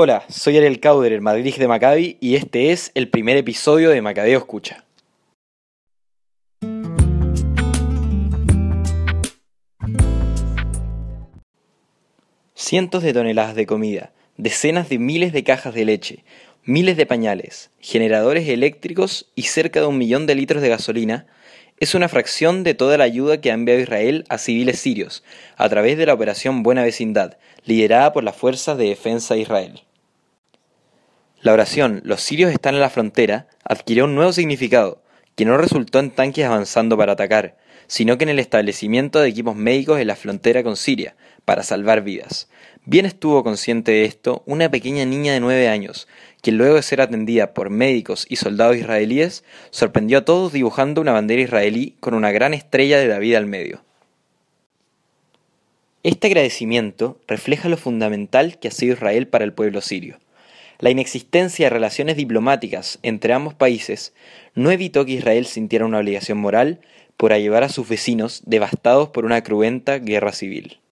Hola, soy Ariel Cauder, el Madrid de Maccabi, y este es el primer episodio de Macabeo Escucha. Cientos de toneladas de comida, decenas de miles de cajas de leche, miles de pañales, generadores eléctricos y cerca de un millón de litros de gasolina es una fracción de toda la ayuda que ha enviado Israel a civiles sirios a través de la Operación Buena Vecindad, liderada por las Fuerzas de Defensa de Israel. La oración Los sirios están en la frontera adquirió un nuevo significado, que no resultó en tanques avanzando para atacar, sino que en el establecimiento de equipos médicos en la frontera con Siria, para salvar vidas. Bien estuvo consciente de esto una pequeña niña de nueve años, que luego de ser atendida por médicos y soldados israelíes, sorprendió a todos dibujando una bandera israelí con una gran estrella de David al medio. Este agradecimiento refleja lo fundamental que ha sido Israel para el pueblo sirio. La inexistencia de relaciones diplomáticas entre ambos países no evitó que Israel sintiera una obligación moral por ayudar a sus vecinos devastados por una cruenta guerra civil.